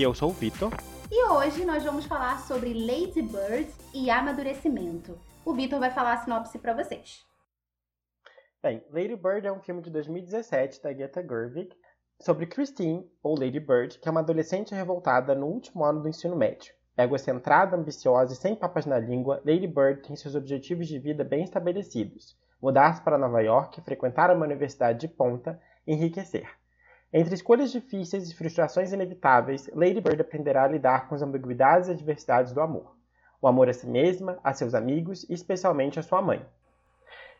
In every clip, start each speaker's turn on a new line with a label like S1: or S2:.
S1: E eu sou o Vitor.
S2: E hoje nós vamos falar sobre Lady Bird e amadurecimento. O Vitor vai falar a sinopse para vocês.
S3: Bem, Lady Bird é um filme de 2017 da Greta Gerwig sobre Christine, ou Lady Bird, que é uma adolescente revoltada no último ano do ensino médio. Egocentrada, ambiciosa e sem papas na língua, Lady Bird tem seus objetivos de vida bem estabelecidos mudar-se para Nova York, frequentar uma universidade de ponta e enriquecer. Entre escolhas difíceis e frustrações inevitáveis, Lady Bird aprenderá a lidar com as ambiguidades e adversidades do amor. O amor a si mesma, a seus amigos e especialmente a sua mãe.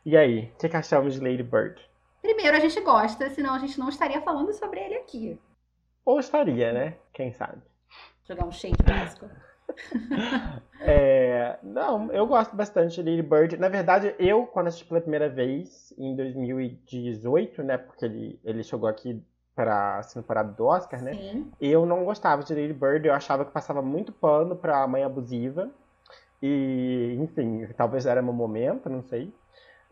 S3: E aí, o que, que achamos de Lady Bird?
S2: Primeiro, a gente gosta, senão a gente não estaria falando sobre ele aqui.
S3: Ou estaria, né? Quem sabe?
S2: Jogar um shade básico.
S3: é, não, eu gosto bastante de Lady Bird. Na verdade, eu, quando assisti pela primeira vez, em 2018, né? Porque ele, ele chegou aqui para a temporada do Oscar, né?
S2: Sim.
S3: Eu não gostava de Lady Bird, eu achava que passava muito pano pra mãe abusiva. E, enfim, talvez era meu momento, não sei.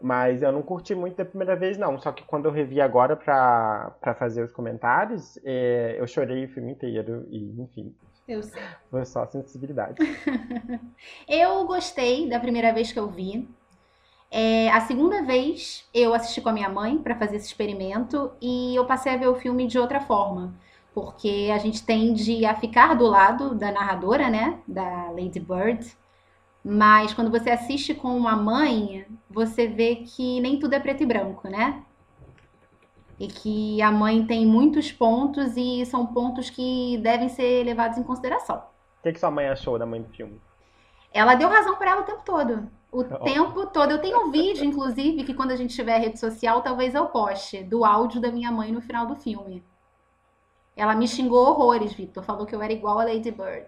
S3: Mas eu não curti muito da primeira vez, não. Só que quando eu revi agora pra, pra fazer os comentários, é, eu chorei o filme inteiro. E, enfim,
S2: eu sei.
S3: Foi só sensibilidade.
S2: eu gostei da primeira vez que eu vi. É, a segunda vez eu assisti com a minha mãe para fazer esse experimento e eu passei a ver o filme de outra forma. Porque a gente tende a ficar do lado da narradora, né? Da Lady Bird. Mas quando você assiste com uma mãe, você vê que nem tudo é preto e branco, né? e que a mãe tem muitos pontos e são pontos que devem ser levados em consideração.
S3: O que, que sua mãe achou da mãe do filme?
S2: Ela deu razão para ela o tempo todo. O oh. tempo todo. Eu tenho um vídeo, inclusive, que quando a gente tiver rede social, talvez eu poste, do áudio da minha mãe no final do filme. Ela me xingou horrores, Victor. Falou que eu era igual a Lady Bird.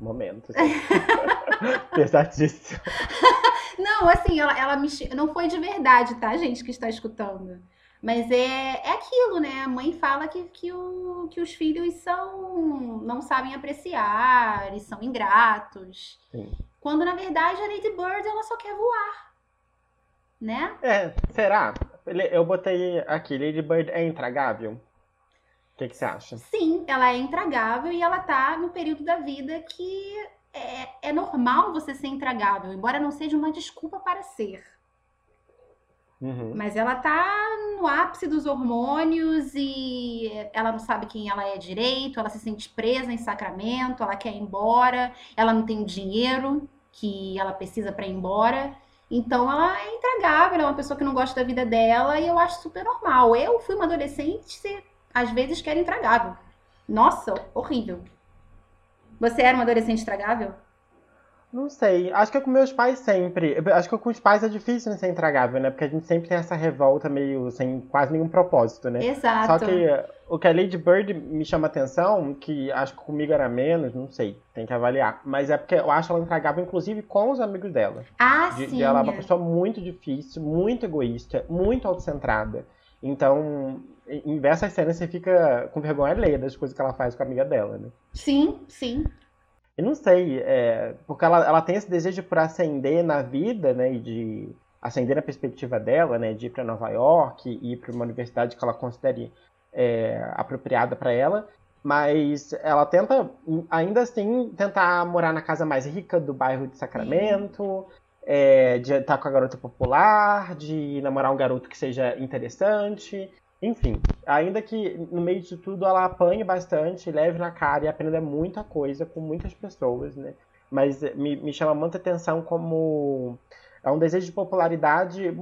S3: Momento. Pesadíssimo.
S2: Não, assim, ela, ela me. Não foi de verdade, tá, gente, que está escutando. Mas é, é aquilo, né? A mãe fala que, que, o, que os filhos são não sabem apreciar e são ingratos.
S3: Sim.
S2: Quando, na verdade, a Lady Bird ela só quer voar. Né?
S3: É, será? Eu botei aqui, Lady Bird é intragável? O que, que você acha?
S2: Sim, ela é intragável e ela tá no período da vida que é, é normal você ser intragável, embora não seja uma desculpa para ser.
S3: Uhum.
S2: Mas ela tá no ápice dos hormônios e ela não sabe quem ela é direito, ela se sente presa em Sacramento, ela quer ir embora, ela não tem o dinheiro que ela precisa para ir embora. Então ela é intragável, ela é uma pessoa que não gosta da vida dela e eu acho super normal. Eu fui uma adolescente, às vezes que era intragável. Nossa, horrível. Você era uma adolescente intragável?
S3: Não sei. Acho que é com meus pais sempre. Acho que com os pais é difícil ser intragável, né? Porque a gente sempre tem essa revolta meio sem quase nenhum propósito, né?
S2: Exato.
S3: Só que o que a Lady Bird me chama atenção, que acho que comigo era menos, não sei, tem que avaliar. Mas é porque eu acho ela intragável, inclusive, com os amigos dela.
S2: Ah,
S3: de,
S2: sim.
S3: De ela é uma pessoa muito difícil, muito egoísta, muito autocentrada. Então, em essas cenas, você fica com vergonha alheia das coisas que ela faz com a amiga dela, né?
S2: Sim, sim.
S3: Eu não sei, é, porque ela, ela tem esse desejo por ascender na vida, né, e de ascender na perspectiva dela, né, de ir para Nova York e ir para uma universidade que ela considere é, apropriada para ela, mas ela tenta, ainda assim, tentar morar na casa mais rica do bairro de Sacramento, é, de estar com a garota popular, de namorar um garoto que seja interessante, enfim, ainda que no meio disso tudo ela apanhe bastante, leve na cara e aprenda muita coisa com muitas pessoas, né? Mas me, me chama muita atenção como é um desejo de popularidade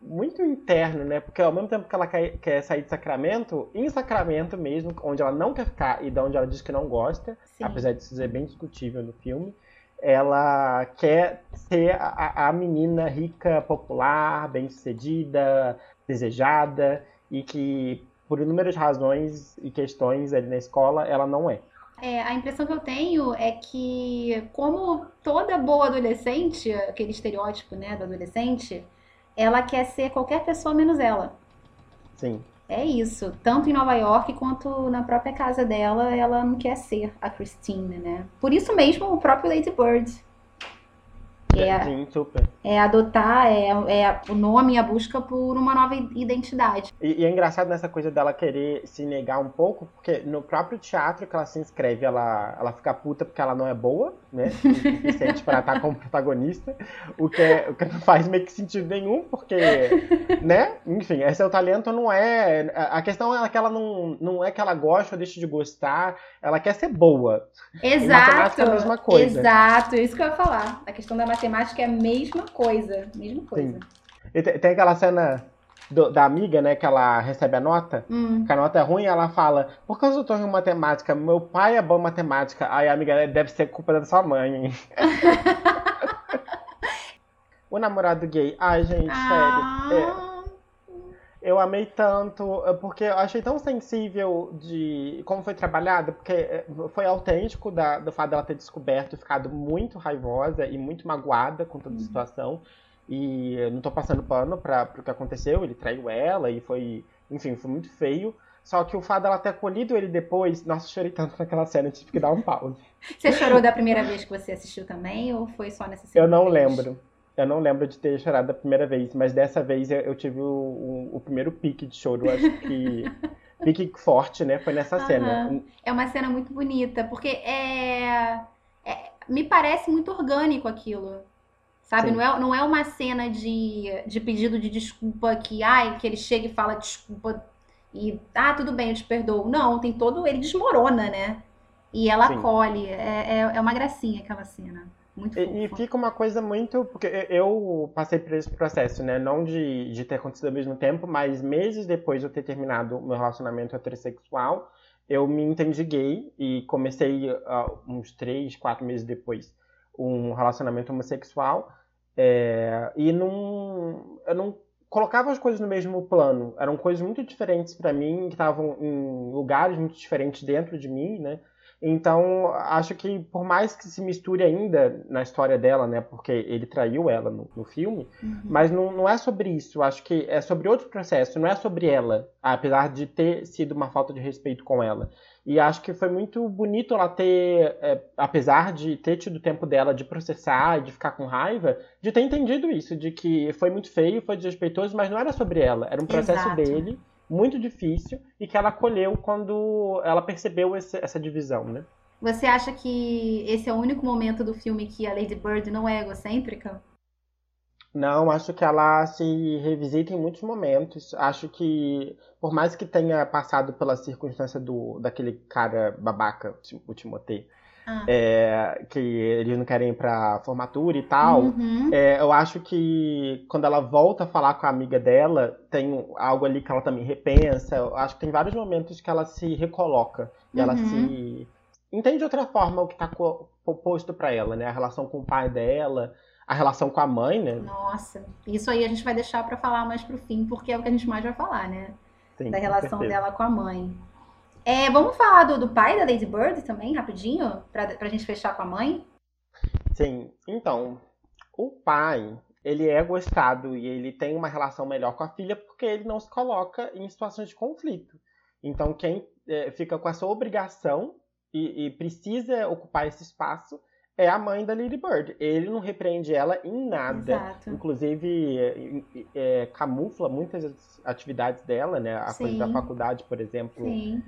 S3: muito interno, né? Porque ao mesmo tempo que ela quer, quer, sair de Sacramento, em Sacramento mesmo, onde ela não quer ficar e de onde ela diz que não gosta,
S2: Sim.
S3: apesar de ser bem discutível no filme, ela quer ser a, a menina rica, popular, bem-sucedida, desejada e que, por inúmeras razões e questões ali na escola, ela não é.
S2: É, a impressão que eu tenho é que, como toda boa adolescente, aquele estereótipo né, do adolescente, ela quer ser qualquer pessoa menos ela.
S3: Sim.
S2: É isso. Tanto em Nova York quanto na própria casa dela, ela não quer ser a Christine, né? Por isso mesmo o próprio Lady Bird. É,
S3: Sim, super.
S2: é adotar é, é o nome e a busca por uma nova identidade.
S3: E, e é engraçado nessa coisa dela querer se negar um pouco, porque no próprio teatro que ela se inscreve, ela, ela fica puta porque ela não é boa, né? Suficiente para estar como protagonista. O que, é, o que não faz meio que sentido nenhum, porque, né? Enfim, esse é o talento, não é. A questão é que ela não, não é que ela gosta ou deixa de gostar, ela quer ser boa.
S2: Exato.
S3: matemática é a mesma coisa.
S2: Exato, isso que eu ia falar. A questão da matemática é a mesma coisa. Mesma coisa.
S3: Tem, tem aquela cena do- da amiga, né, que ela recebe a nota,
S2: Hum.
S3: que a nota é ruim, ela fala, por causa eu tô em matemática, meu pai é bom em matemática. Aí a amiga deve ser culpa da sua mãe. o namorado gay, ai gente, sério. é,
S2: Ah,
S3: eu amei tanto, é, porque eu achei tão sensível de como foi trabalhado, porque é, foi autêntico da- do fato dela ter descoberto e ficado muito raivosa e muito magoada com toda a situação. E eu não tô passando pano para o que aconteceu, ele traiu ela e foi, enfim, foi muito feio. Só que o fato dela ter acolhido ele depois, nossa, eu chorei tanto naquela cena, eu tive que dar um pause.
S2: Você chorou da primeira vez que você assistiu também ou foi só nessa
S3: Eu
S2: segunda
S3: não
S2: vez?
S3: lembro. Eu não lembro de ter chorado da primeira vez, mas dessa vez eu, tive o, o- o primeiro pique de choro. Acho que. pique forte, né? Foi nessa cena.
S2: Aham. É uma cena muito bonita, porque é, é- me parece muito orgânico aquilo. Sabe?
S3: Sim.
S2: Não é, não é uma cena de, de pedido de desculpa que, ai, que ele chega e fala desculpa e, ah, tudo bem, eu te perdoo. Não, tem todo. Ele desmorona, né? E ela
S3: Sim.
S2: acolhe. É, é, é uma gracinha aquela cena. Muito
S3: E, e fica uma coisa muito. Porque eu passei por esse processo, né? Não de, de ter acontecido ao mesmo tempo, mas meses depois de eu ter terminado o meu relacionamento heterossexual, eu me entendi gay e comecei ah, uns três, quatro meses depois um relacionamento homossexual. é, e não, eu não colocava as coisas no mesmo plano. Eram coisas muito diferentes pra mim, que estavam em lugares muito diferentes dentro de mim, né? Então, acho que por mais que se misture ainda na história dela, né? Porque ele traiu ela no, no filme,
S2: Uhum.
S3: mas não, não é sobre isso. Acho que é sobre outro processo, não é sobre ela, apesar de ter sido uma falta de respeito com ela. E acho que foi muito bonito ela ter, é, apesar de ter tido tempo dela de processar e de ficar com raiva, de ter entendido isso, de que foi muito feio, foi desrespeitoso, mas não era sobre ela, era um processo
S2: Exato.
S3: dele, muito difícil, e que ela acolheu quando ela percebeu esse- essa divisão, né?
S2: Você acha que esse é o único momento do filme que a Lady Bird não é egocêntrica?
S3: Não, acho que ela se revisita em muitos momentos. Acho que, por mais que tenha passado pela circunstância do daquele cara babaca, o Timotei,
S2: Ah.
S3: é, que eles não querem ir pra formatura e tal,
S2: Uhum.
S3: é, eu acho que quando ela volta a falar com a amiga dela, tem algo ali que ela também repensa. Eu acho que tem vários momentos que ela se recoloca e ela
S2: Uhum.
S3: se entende de outra forma o que está posto pra ela, né? A relação com o pai dela, a relação com a mãe, né?
S2: Nossa, isso aí a gente vai deixar pra falar mais pro fim, porque é o que a gente mais vai falar, né?
S3: Sim,
S2: Da relação dela com a mãe. É, vamos falar do, do pai da Lady Bird também, rapidinho, pra, pra gente fechar com a mãe?
S3: Sim, então, o pai, ele é gostado e ele tem uma relação melhor com a filha porque ele não se coloca em situações de conflito. Então, quem eh, fica com essa obrigação e, e precisa ocupar esse espaço é a mãe da Lady Bird. Ele não repreende ela em nada.
S2: Exato.
S3: Inclusive, eh, eh, camufla muitas atividades dela, né? A coisa da
S2: Sim.
S3: faculdade, por exemplo,
S2: Sim.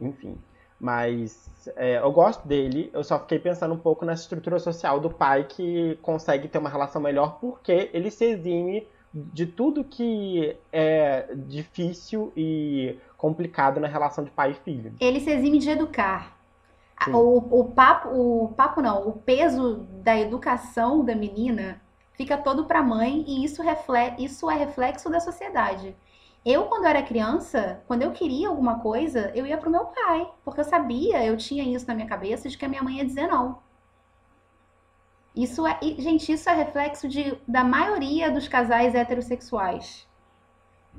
S3: Enfim. Mas é, eu gosto dele, eu só fiquei pensando um pouco nessa estrutura social do pai que consegue ter uma relação melhor porque ele se exime de tudo que é difícil e complicado na relação de pai e filho.
S2: Ele se exime de educar. A-. O, o papo, o papo não, o peso da educação da menina fica todo pra mãe e isso, refle isso é reflexo da sociedade. Eu, quando era criança, quando eu queria alguma coisa, eu ia pro meu pai, porque eu sabia, eu tinha isso na minha cabeça de que a minha mãe ia dizer não. Isso é, gente, isso é reflexo de, da maioria dos casais heterossexuais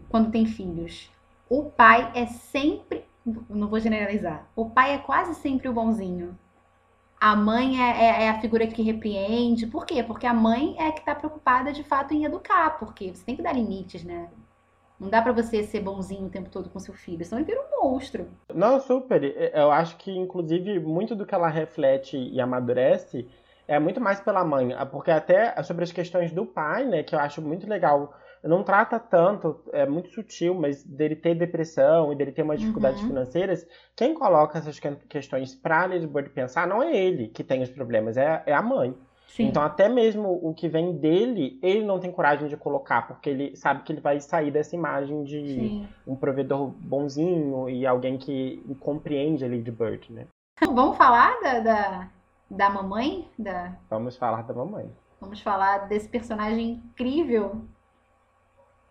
S2: quando tem filhos. O pai é sempre, não vou generalizar, o pai é quase sempre o bonzinho. A mãe é, é- é a figura que repreende. Por quê? Porque a mãe é que tá preocupada de fato em educar, porque você tem que dar limites, né? Não dá pra você ser bonzinho o tempo todo com seu filho, senão ele vira um monstro.
S3: Não, super. Eu acho que, inclusive, muito do que ela reflete e amadurece é muito mais pela mãe, porque até sobre as questões do pai, né, que eu acho muito legal, não trata tanto, é muito sutil, mas dele ter depressão e dele ter umas dificuldades
S2: Uhum.
S3: financeiras, quem coloca essas que- questões pra Lady Bird pensar não é ele que tem os problemas, é, é a mãe.
S2: Sim.
S3: Então até mesmo o que vem dele, ele não tem coragem de colocar, porque ele sabe que ele vai sair dessa imagem de
S2: Sim.
S3: um provedor bonzinho e alguém que compreende a Lady Bird, né?
S2: Vamos falar da, da, da mamãe? Da...
S3: Vamos falar da mamãe.
S2: Vamos falar desse personagem incrível.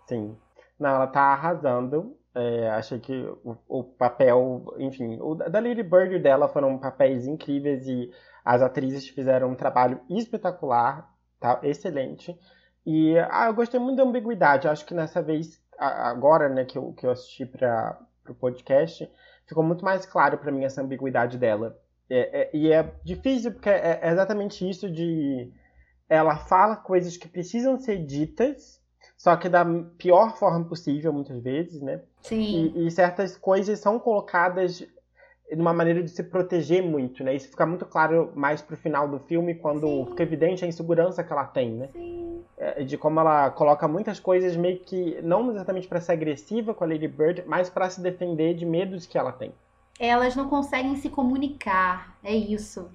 S3: Sim. Não, ela tá arrasando. É, achei que o, o papel, enfim, o da Lady Bird e dela foram papéis incríveis e as atrizes fizeram um trabalho espetacular, tá? Excelente. E ah, eu gostei muito da ambiguidade. Acho que nessa vez, agora, né, que eu, que eu assisti para o podcast, ficou muito mais claro para mim essa ambiguidade dela. É- é- e é difícil porque é, é exatamente isso de ela fala coisas que precisam ser ditas, só que da pior forma possível, muitas vezes, né?
S2: Sim.
S3: E, e certas coisas são colocadas de uma maneira de se proteger muito, né? Isso fica muito claro mais pro final do filme, quando
S2: Sim.
S3: fica evidente a insegurança que ela tem, né?
S2: Sim.
S3: É, De como ela coloca muitas coisas meio que, não exatamente para ser agressiva com a Lady Bird, mas para se defender de medos que ela tem.
S2: Elas não conseguem se comunicar. É isso.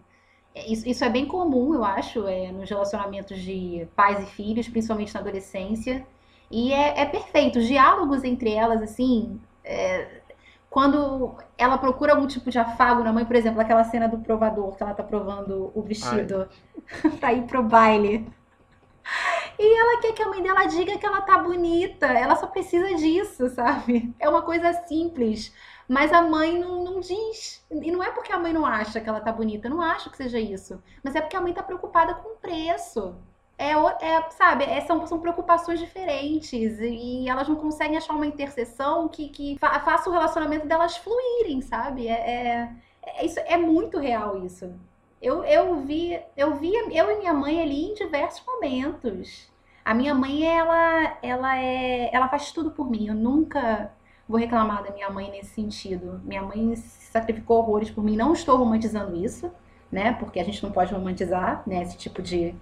S2: É Isso, isso é bem comum, eu acho, é, nos relacionamentos de pais e filhos, principalmente na adolescência. E é, é perfeito. Os diálogos entre elas, assim, é, quando ela procura algum tipo de afago na mãe, por exemplo, aquela cena do provador, que ela tá provando o vestido pra ir pro baile. E ela quer que a mãe dela diga que ela tá bonita. Ela só precisa disso, sabe? É uma coisa simples. Mas a mãe não, não diz. E não é porque a mãe não acha que ela tá bonita. Eu não acho que seja isso. Mas é porque a mãe tá preocupada com o preço. É, é, sabe, é- são, são preocupações diferentes. E elas não conseguem achar uma interseção que, que fa- faça o relacionamento delas fluírem, sabe? É, é, é isso, é muito real isso. Eu, eu vi, eu vi eu e minha mãe ali em diversos momentos. A minha mãe, ela, ela é, ela faz tudo por mim. Eu nunca vou reclamar da minha mãe nesse sentido. Minha mãe se sacrificou horrores por mim. Não estou romantizando isso, né? Porque a gente não pode romantizar, né, esse tipo de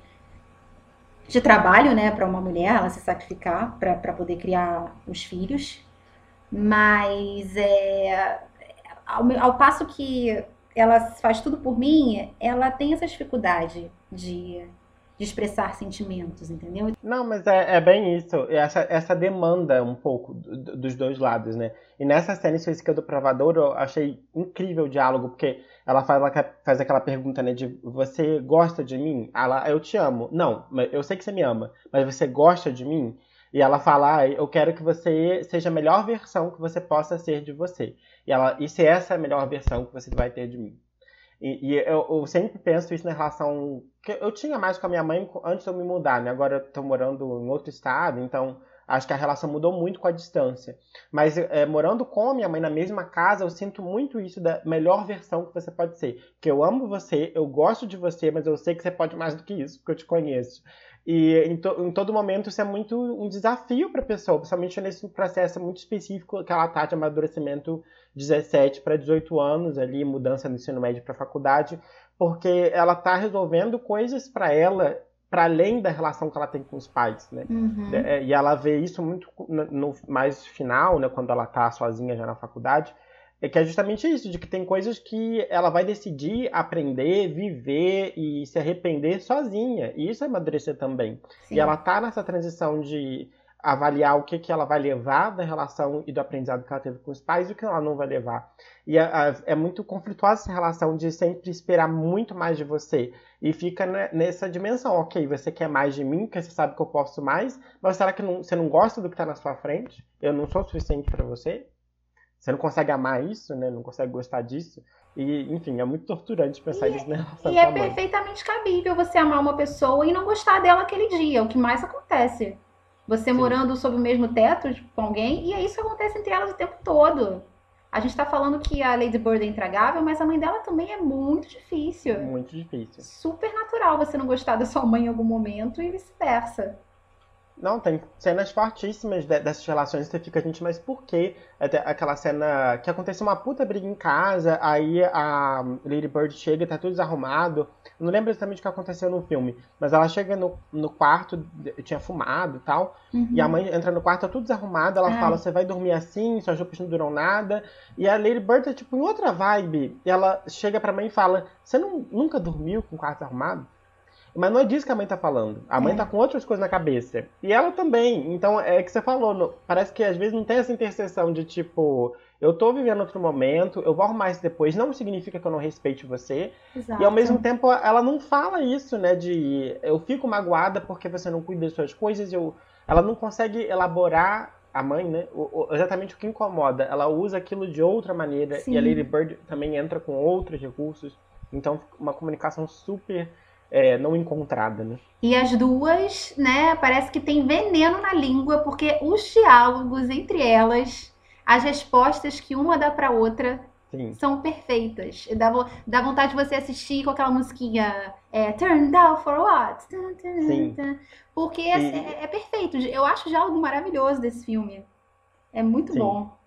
S2: de trabalho, né, para uma mulher, ela se sacrificar para poder criar os filhos. Mas é ao, ao passo que ela faz tudo por mim, ela tem essa dificuldade de, de expressar sentimentos, entendeu?
S3: Não, mas é, é bem isso. Essa, essa demanda um pouco do- do- dos dois lados, né? E nessa cena específica do Provador, eu achei incrível o diálogo, porque ela faz, ela faz aquela pergunta, né? De você gosta de mim? Ela, eu te amo. Não, eu sei que você me ama, mas você gosta de mim? E ela fala, ah, eu quero que você seja a melhor versão que você possa ser de você. E ela, e se essa é a melhor versão que você vai ter de mim? E, e eu, eu sempre penso isso na relação que eu tinha mais com a minha mãe antes de eu me mudar, né? Agora eu tô morando em outro estado, então acho que a relação mudou muito com a distância. Mas é, morando com a minha mãe na mesma casa, eu sinto muito isso da melhor versão que você pode ser. Porque eu amo você, eu gosto de você, mas eu sei que você pode mais do que isso, porque eu te conheço. E em, to- em todo momento isso é muito um desafio para a pessoa, principalmente nesse processo muito específico que ela tá de amadurecimento 17 para 18 anos ali, mudança do ensino médio para faculdade, porque ela tá resolvendo coisas para ela para além da relação que ela tem com os pais, né?
S2: Uhum.
S3: É, E ela vê isso muito no, no mais final, né, quando ela tá sozinha já na faculdade, é que é justamente isso, de que tem coisas que ela vai decidir aprender, viver e se arrepender sozinha. E isso é amadurecer também.
S2: Sim.
S3: E ela tá nessa transição de avaliar o que, que ela vai levar da relação e do aprendizado que ela teve com os pais e o que ela não vai levar. E a- a- é muito conflituosa essa relação de sempre esperar muito mais de você. E fica ne- nessa dimensão, ok, você quer mais de mim, porque você sabe que eu posso mais, mas será que não- você não gosta do que está na sua frente? Eu não sou o suficiente para você? Você não consegue amar isso, né? Não consegue gostar disso? E, enfim, é muito torturante pensar nisso na relação
S2: E é perfeitamente cabível você amar uma pessoa e não gostar dela aquele dia, o que mais acontece. Você
S3: Sim.
S2: morando sob o mesmo teto com alguém, e é isso que acontece entre elas o tempo todo. A gente tá falando que a Lady Bird é intragável, mas a mãe dela também é muito difícil.
S3: Muito difícil.
S2: Super natural você não gostar da sua mãe em algum momento e vice-versa.
S3: Não, tem cenas fortíssimas dessas relações. Você fica, gente, mas por quê? Até aquela cena que aconteceu uma puta briga em casa, aí a Lady Bird chega e tá tudo desarrumado. Eu não lembro exatamente o que aconteceu no filme, mas ela chega no, no quarto, tinha fumado e tal, uhum. e a mãe entra no quarto, tá tudo desarrumado, ela fala, você vai dormir assim, suas roupas não duram nada. E a Lady Bird tá, tipo, em outra vibe, e ela chega pra mãe e fala, você não, nunca dormiu com o quarto desarrumado? Mas não é disso que a mãe tá falando. A mãe é. tá com outras coisas na cabeça. E ela também. Então, é que você falou. parece que às vezes não tem essa interseção de tipo, eu tô vivendo outro momento, eu vou arrumar isso depois. Não significa que eu não respeite você. Exato. E ao mesmo tempo, ela não fala isso, né? De eu fico magoada porque você não cuida das suas coisas. Eu, ela não consegue elaborar a mãe, né? O, o, exatamente o que incomoda. Ela usa aquilo de outra maneira. Sim. E a Lady Bird também entra com outros recursos. Então, uma comunicação super é, não encontrada, né?
S2: E as duas, né, parece que tem veneno na língua, porque os diálogos entre elas, as respostas que uma dá para outra Sim. são perfeitas. Dá, dá vontade de você assistir com aquela musiquinha é, Turn down for what? Sim. Porque é, é, é, perfeito. Eu acho o diálogo maravilhoso desse filme. É muito Sim. bom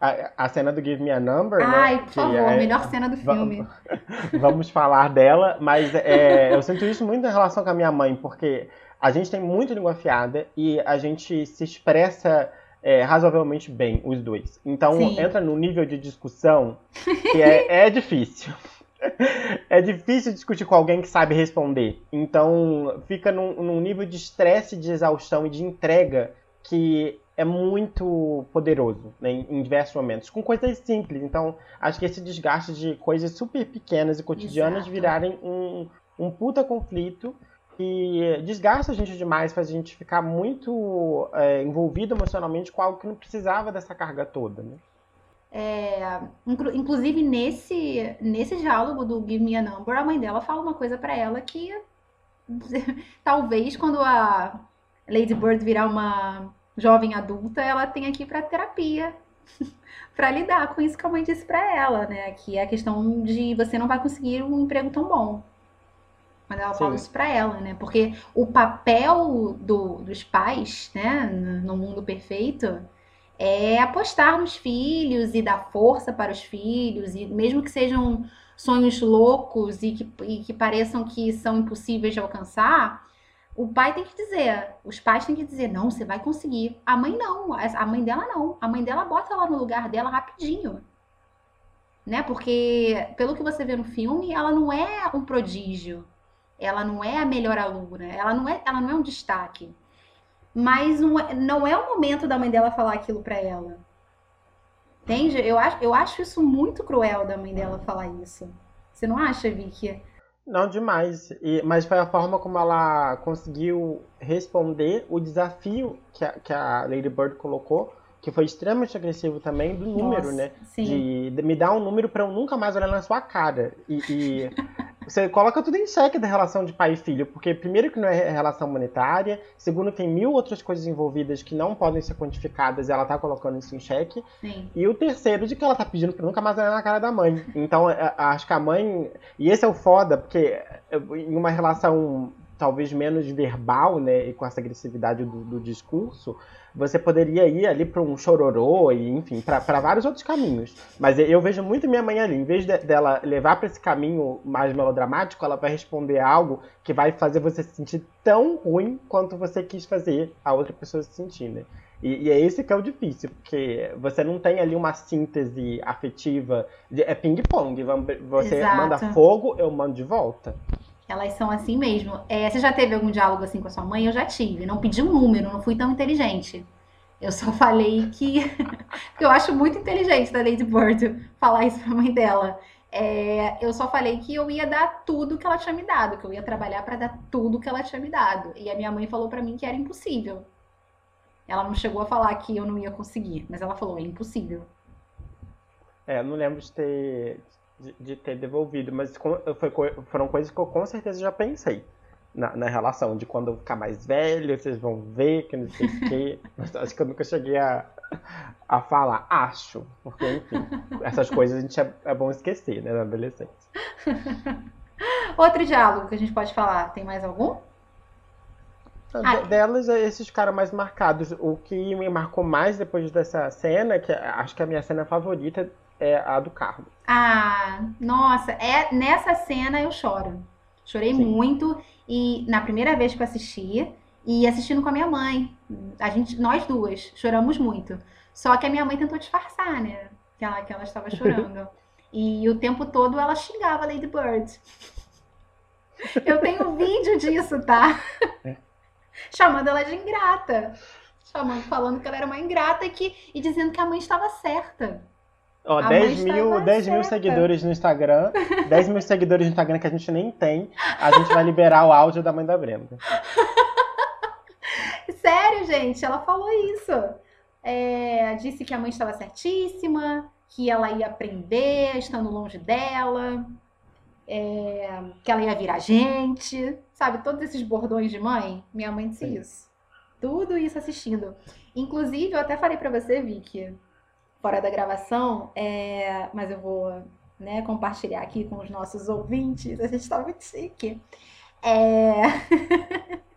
S3: a, a cena do Give Me a Number,
S2: né, Ai, né? por favor, é, melhor cena do filme.
S3: Vamos falar dela, mas é, eu sinto isso muito em relação com a minha mãe, porque a gente tem muita língua afiada e a gente se expressa é, razoavelmente bem, os dois. Então Sim. entra no nível de discussão que é, é difícil. É difícil discutir com alguém que sabe responder. Então fica num, num nível de estresse, de exaustão e de entrega que é muito poderoso né, em, diversos momentos, com coisas simples. Então, acho que esse desgaste de coisas super pequenas e cotidianas Exato. virarem um, um puta conflito que desgasta a gente demais, faz a gente ficar muito é, envolvido emocionalmente com algo que não precisava dessa carga toda. Né?
S2: É, inclusive, nesse, nesse diálogo do Give Me a Number, a mãe dela fala uma coisa para ela que talvez quando a Lady Bird virar uma jovem adulta, ela tem aqui para terapia, para lidar com isso que a mãe disse para ela, né? Que é a questão de você não vai conseguir um emprego tão bom. Quando ela Sim. fala isso para ela, né? Porque o papel do, dos pais, né, no mundo perfeito, é apostar nos filhos e dar força para os filhos, e mesmo que sejam sonhos loucos e que, e que pareçam que são impossíveis de alcançar, o pai tem que dizer, os pais têm que dizer, não, você vai conseguir. A mãe não, a mãe dela não. A mãe dela bota ela no lugar dela rapidinho. Né? Porque, pelo que você vê no filme, ela não é um prodígio. Ela não é a melhor aluna. Ela não é, ela não é um destaque. Mas não é, não é o momento da mãe dela falar aquilo para ela. Entende? Eu acho, eu acho isso muito cruel da mãe dela falar isso. Você não acha, Vicky?
S3: Não, demais. E, mas foi a forma como ela conseguiu responder o desafio que a, que a Lady Bird colocou, que foi extremamente agressivo também, do número, Nossa, né? De, de, me dar um número para eu nunca mais olhar na sua cara. E, e você coloca tudo em xeque da relação de pai e filho, porque primeiro que não é relação monetária, segundo tem mil outras coisas envolvidas que não podem ser quantificadas e ela tá colocando isso em xeque. Sim. E o terceiro de que ela tá pedindo pra nunca mais olhar na cara da mãe. Então, é, acho que a mãe. E esse é o foda, porque em uma relação talvez menos verbal, né, e com essa agressividade do, do discurso, você poderia ir ali para um chororô e, enfim, para vários outros caminhos. Mas eu vejo muito minha mãe ali, em vez de, dela levar para esse caminho mais melodramático, ela vai responder algo que vai fazer você se sentir tão ruim quanto você quis fazer a outra pessoa se sentir, né? E, e, é esse que é o difícil, porque você não tem ali uma síntese afetiva, de, é ping-pong, você Exato. manda fogo, eu mando de volta.
S2: Elas são assim mesmo. É, você já teve algum diálogo assim com a sua mãe? Eu já tive. Não pedi um número, não fui tão inteligente. Eu só falei que. eu acho muito inteligente da Lady Bird falar isso pra mãe dela. É, eu só falei que eu ia dar tudo que ela tinha me dado, que eu ia trabalhar para dar tudo que ela tinha me dado. E a minha mãe falou para mim que era impossível. Ela não chegou a falar que eu não ia conseguir, mas ela falou: é impossível.
S3: É, eu não lembro de ter, de, de ter devolvido, mas foi, foram coisas que eu com certeza já pensei na, na, relação, de quando eu ficar mais velho, vocês vão ver que não sei o quê. Mas acho que eu nunca cheguei a, a falar, acho, porque enfim, essas coisas a gente é, é bom esquecer, né, na adolescência.
S2: Outro diálogo que a gente pode falar, tem mais algum?
S3: Ah, delas, esses caras mais marcados. O que me marcou mais depois dessa cena, que acho que a minha cena favorita é a do carro.
S2: Ah, nossa, é nessa cena eu choro. Chorei Sim. muito e na primeira vez que eu assisti e assistindo com a minha mãe, a gente, nós duas choramos muito. Só que a minha mãe tentou disfarçar, né? Que ela, que ela estava chorando. e o tempo todo ela xingava Lady Bird. Eu tenho vídeo disso, tá? É. Chamando ela de ingrata. Chamando, falando que ela era uma ingrata e, que, e dizendo que a mãe estava certa.
S3: Ó, 10 mil, 10 mil seguidores no Instagram. 10 mil seguidores no Instagram que a gente nem tem. A gente vai liberar o áudio da mãe da Brenda.
S2: Sério, gente, ela falou isso. É, disse que a mãe estava certíssima, que ela ia aprender estando longe dela, é, que ela ia virar gente, sabe? Todos esses bordões de mãe. Minha mãe disse Sim. isso. Tudo isso assistindo. Inclusive, eu até falei para você, Vicky, fora da gravação, é, mas eu vou né, compartilhar aqui com os nossos ouvintes. A gente tá muito chique. É...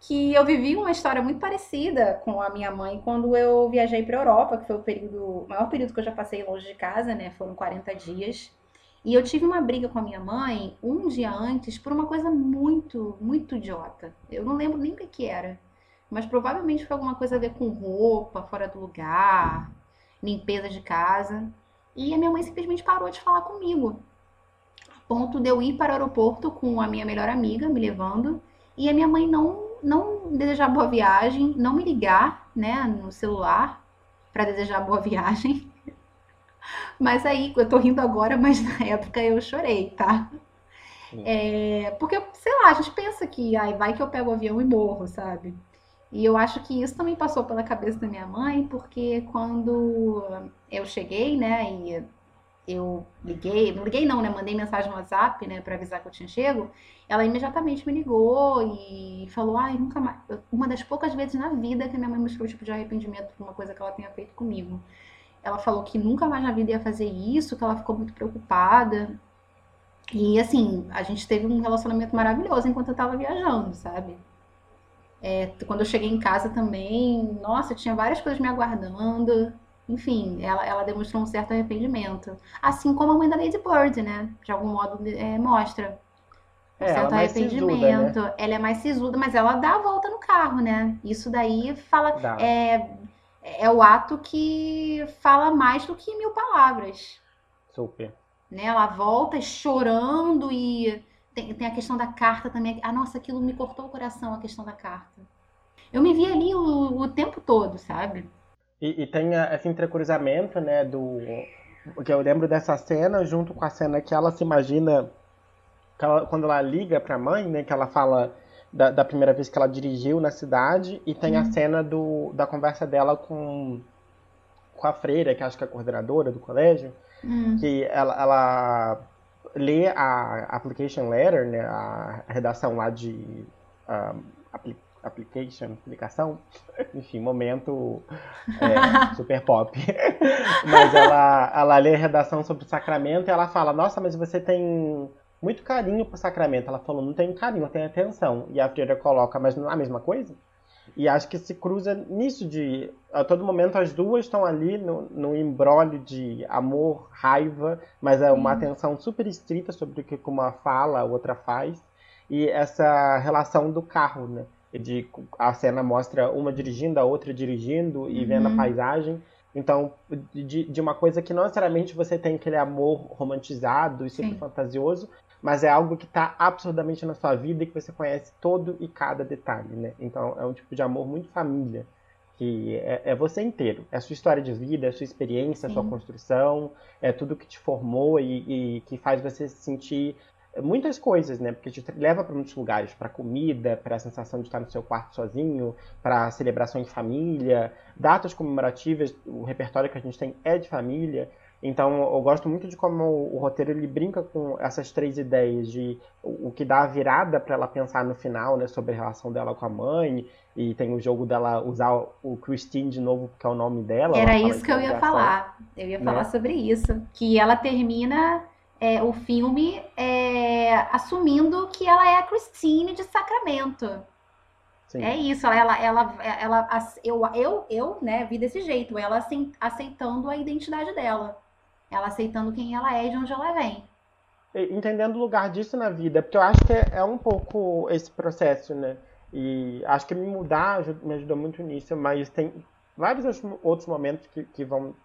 S2: que eu vivi uma história muito parecida com a minha mãe quando eu viajei para Europa, que foi o período, o maior período que eu já passei longe de casa, né? Foram 40 dias. E eu tive uma briga com a minha mãe um dia antes por uma coisa muito, muito idiota. Eu não lembro nem o que, que era. Mas provavelmente foi alguma coisa a ver com roupa, fora do lugar, limpeza de casa. E a minha mãe simplesmente parou de falar comigo. A ponto de eu ir para o aeroporto com a minha melhor amiga me levando. E a minha mãe não, não desejar boa viagem, não me ligar né, no celular para desejar boa viagem. Mas aí, eu tô rindo agora, mas na época eu chorei, tá? É, porque, sei lá, a gente pensa que ai, vai que eu pego o avião e morro, sabe? E eu acho que isso também passou pela cabeça da minha mãe, porque quando eu cheguei, né, e eu liguei, não liguei não, né, mandei mensagem no WhatsApp, né, para avisar que eu tinha chego, ela imediatamente me ligou e falou, ai, nunca mais, uma das poucas vezes na vida que minha mãe mostrou tipo de arrependimento por uma coisa que ela tenha feito comigo. Ela falou que nunca mais na vida ia fazer isso, que ela ficou muito preocupada. E assim, a gente teve um relacionamento maravilhoso enquanto eu tava viajando, sabe? É, quando eu cheguei em casa também, nossa, tinha várias coisas me aguardando. Enfim, ela, ela demonstrou um certo arrependimento. Assim como a mãe da Lady Bird, né? De algum modo é, mostra. Um é, certo arrependimento. Sisuda, né? Ela é mais sisuda, mas ela dá a volta no carro, né? Isso daí fala. É, é o ato que fala mais do que mil palavras.
S3: Super.
S2: Né? Ela volta chorando e tem, tem a questão da carta também. Ah, nossa, aquilo me cortou o coração, a questão da carta. Eu me vi ali o, o tempo todo, sabe?
S3: E, e tem esse entrecruzamento, né, do... que eu lembro dessa cena, junto com a cena que ela se imagina ela, quando ela liga pra mãe, né, que ela fala da, da, primeira vez que ela dirigiu na cidade, e tem a uhum. cena do, da conversa dela com, com a freira, que acho que é a coordenadora do colégio, uhum. que ela, ela lê a application letter, né, a redação lá de um, application, aplicação, enfim, momento é, super pop. mas ela, ela lê a redação sobre o sacramento e ela fala, nossa, mas você tem muito carinho pro sacramento. Ela falou, não tenho carinho, eu tenho atenção. E a freira coloca, mas não é a mesma coisa? E acho que se cruza nisso de a todo momento as duas estão ali no, no embrólio de amor, raiva, mas é uma atenção super estrita sobre o que uma fala, a outra faz. E essa relação do carro, né? De, a cena mostra uma dirigindo, a outra dirigindo e uhum. vendo a paisagem. Então, de, de, uma coisa que não necessariamente você tem aquele amor romantizado e super Sim. fantasioso, mas é algo que está absurdamente na sua vida e que você conhece todo e cada detalhe, né? Então é um tipo de amor muito família, que é, é você inteiro. É a sua história de vida, é a sua experiência, Sim. a sua construção, é tudo que te formou e, e que faz você se sentir muitas coisas, né? Porque te leva para muitos lugares, para comida, para a sensação de estar no seu quarto sozinho, para celebrações de família, datas comemorativas, o repertório que a gente tem é de família. Então, eu gosto muito de como o roteiro ele brinca com essas três ideias de o que dá a virada para ela pensar no final, né, sobre a relação dela com a mãe, e tem o jogo dela usar o Christine de novo, porque é o nome dela.
S2: Era isso que eu ia falar. Eu ia falar né? sobre isso, que ela termina é, o filme é, assumindo que ela é a Christine de Sacramento.
S3: Sim.
S2: É isso, ela, ela, ela, eu, eu, eu, né, vi desse jeito, ela aceitando a identidade dela, ela aceitando quem ela é e de onde ela vem.
S3: Entendendo o lugar disso na vida, porque eu acho que é, é um pouco esse processo, né? E acho que me mudar me ajudou muito nisso, mas tem vários outros momentos que, que vão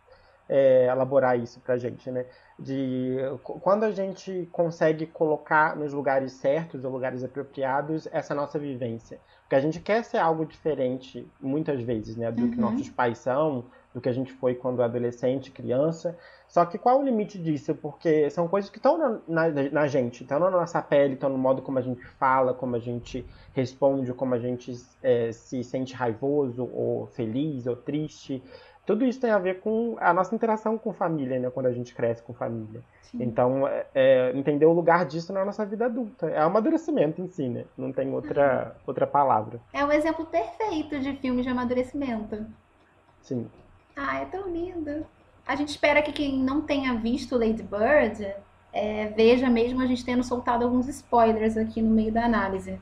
S3: é, elaborar isso pra gente, né? De quando a gente consegue colocar nos lugares certos ou lugares apropriados essa nossa vivência. Porque a gente quer ser algo diferente muitas vezes, né? Do uhum. que nossos pais são, do que a gente foi quando adolescente, criança. Só que qual o limite disso? Porque são coisas que estão na, na, na, gente, estão na nossa pele, estão no modo como a gente fala, como a gente responde, como a gente é, se sente raivoso, ou feliz, ou triste. Tudo isso tem a ver com a nossa interação com família, né? Quando a gente cresce com família. Sim. Então, é, é, entender o lugar disso na nossa vida adulta. É um amadurecimento em si, né? Não tem outra, outra palavra.
S2: É o exemplo perfeito de filme de amadurecimento.
S3: Sim.
S2: Ah, é tão lindo. A gente espera que quem não tenha visto Lady Bird é, veja mesmo a gente tendo soltado alguns spoilers aqui no meio da análise.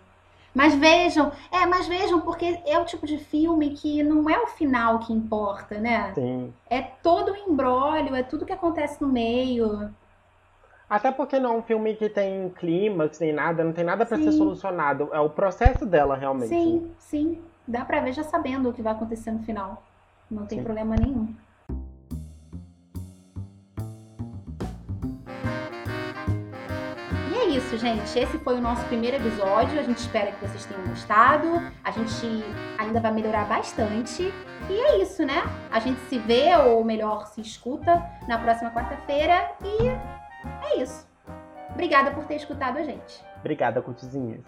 S2: Mas vejam, é, mas vejam, porque é o tipo de filme que não é o final que importa, né?
S3: Sim.
S2: É todo o embrólio, é tudo que acontece no meio.
S3: Até porque não é um filme que tem clímax nem nada, não tem nada para ser solucionado. É o processo dela, realmente.
S2: Sim, sim. Dá pra ver já sabendo o que vai acontecer no final. Não tem sim. problema nenhum. Isso, gente. Esse foi o nosso primeiro episódio. A gente espera que vocês tenham gostado. A gente ainda vai melhorar bastante. E é isso, né? A gente se vê, ou melhor, se escuta na próxima quarta-feira. E é isso. Obrigada por ter escutado a gente.
S3: Obrigada, Cutizinhas.